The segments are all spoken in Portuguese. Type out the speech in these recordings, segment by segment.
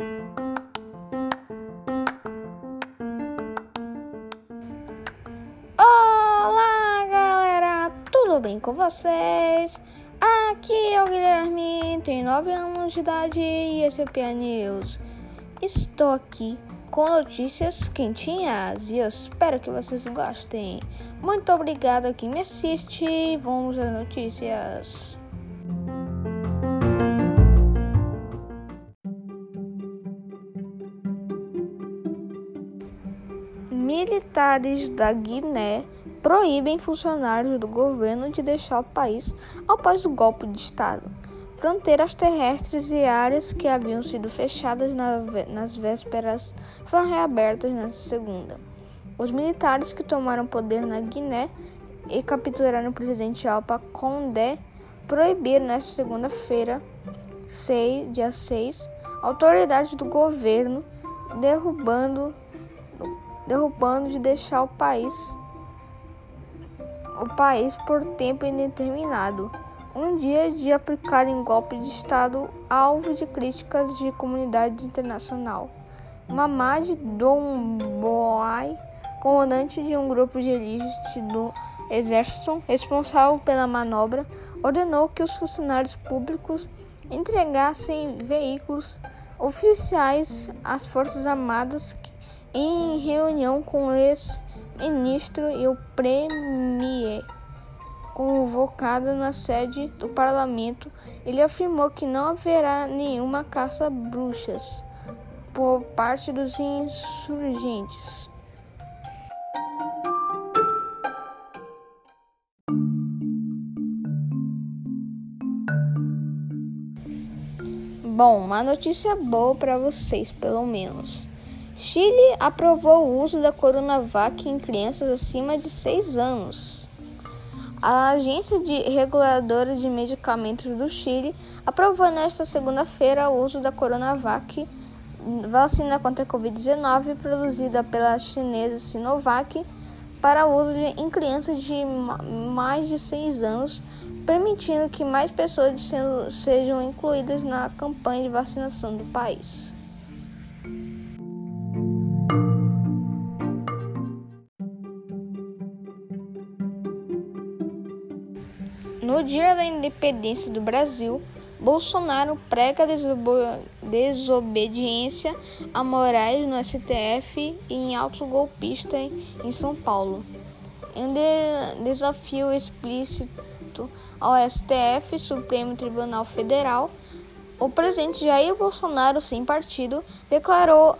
Olá, galera, tudo bem com vocês? Aqui é o Guilherme, tenho 9 anos de idade e esse é o Pia News. Estou aqui com notícias quentinhas e eu espero que vocês gostem. Muito obrigado a quem me assiste. Vamos às notícias. Militares da Guiné proíbem funcionários do governo de deixar o país após o golpe de Estado. Fronteiras terrestres e áreas que haviam sido fechadas nas vésperas foram reabertas nesta segunda. Os militares que tomaram poder na Guiné e capturaram o presidente Alpha Condé proibiram nesta segunda-feira, dia 6, autoridades do governo derrubando derrubando de deixar o país o país por tempo indeterminado. Um dia de aplicarem golpe de Estado alvo de críticas de comunidade internacional. Mamad Domboai, comandante de um grupo de elite do exército responsável pela manobra, ordenou que os funcionários públicos entregassem veículos oficiais às Forças Armadas em reunião com o ex-ministro e o premier convocada na sede do parlamento, ele afirmou que não haverá nenhuma caça bruxas por parte dos insurgentes. Bom, uma notícia boa para vocês, pelo menos. Chile aprovou o uso da Coronavac em crianças acima de 6 anos. A Agência de Reguladora de Medicamentos do Chile aprovou nesta segunda-feira o uso da Coronavac, vacina contra a Covid-19 produzida pela chinesa Sinovac, para uso em crianças de mais de 6 anos, permitindo que mais pessoas sejam incluídas na campanha de vacinação do país. Dia da independência do Brasil, Bolsonaro prega desobediência a Moraes no STF e em auto golpista em São Paulo. Em de desafio explícito ao STF, Supremo Tribunal Federal, o presidente Jair Bolsonaro, sem partido, declarou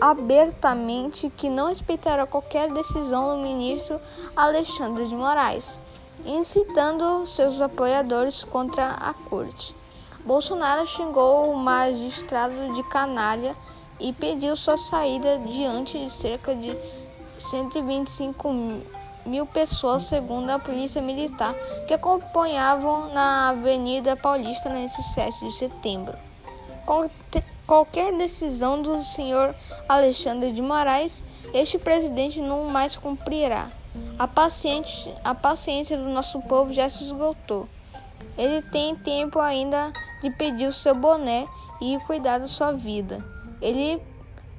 abertamente que não respeitará qualquer decisão do ministro Alexandre de Moraes incitando seus apoiadores contra a corte. Bolsonaro xingou o magistrado de canalha e pediu sua saída diante de cerca de 125 mil pessoas, segundo a polícia militar, que acompanhavam na Avenida Paulista nesse 7 de setembro. Qualquer decisão do senhor Alexandre de Moraes, este presidente não mais cumprirá. A, paciente, a paciência do nosso povo já se esgotou. Ele tem tempo ainda de pedir o seu boné e cuidar da sua vida. Ele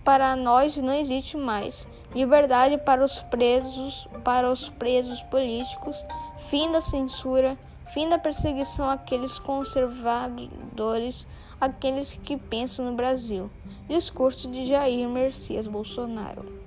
para nós não existe mais. Liberdade para os presos, para os presos políticos, fim da censura, fim da perseguição àqueles conservadores, aqueles que pensam no Brasil. Discurso de Jair Messias Bolsonaro.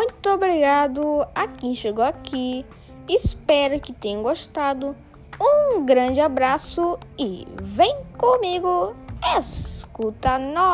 Muito obrigado a quem chegou aqui. Espero que tenham gostado. Um grande abraço e vem comigo, escuta nós!